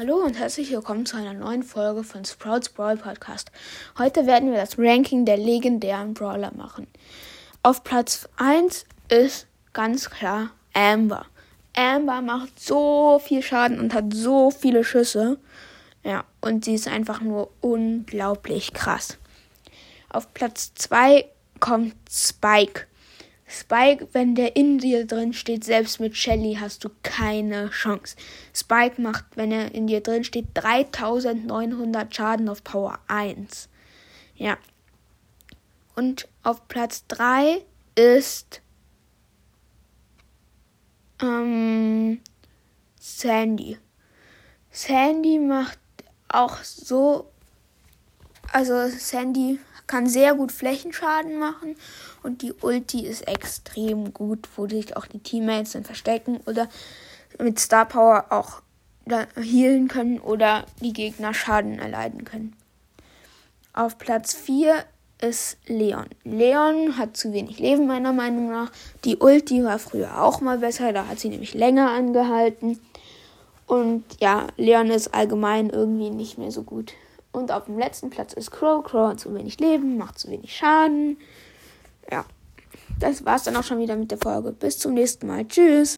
Hallo und herzlich willkommen zu einer neuen Folge von Sprouts Brawl Podcast. Heute werden wir das Ranking der legendären Brawler machen. Auf Platz 1 ist ganz klar Amber. Amber macht so viel Schaden und hat so viele Schüsse. Ja, und sie ist einfach nur unglaublich krass. Auf Platz 2 kommt Spike. Spike, wenn der in dir drin steht, selbst mit Shelly hast du keine Chance. Spike macht, wenn er in dir drin steht, 3900 Schaden auf Power 1. Ja. Und auf Platz 3 ist ähm, Sandy. Sandy macht auch so. Also Sandy kann sehr gut Flächenschaden machen und die Ulti ist extrem gut, wo sich auch die Teammates dann verstecken oder mit Star Power auch healen können oder die Gegner Schaden erleiden können. Auf Platz 4 ist Leon. Leon hat zu wenig Leben, meiner Meinung nach. Die Ulti war früher auch mal besser, da hat sie nämlich länger angehalten. Und ja, Leon ist allgemein irgendwie nicht mehr so gut. Und auf dem letzten Platz ist Crow. Crow hat zu wenig Leben, macht zu wenig Schaden. Ja, das war's dann auch schon wieder mit der Folge. Bis zum nächsten Mal. Tschüss.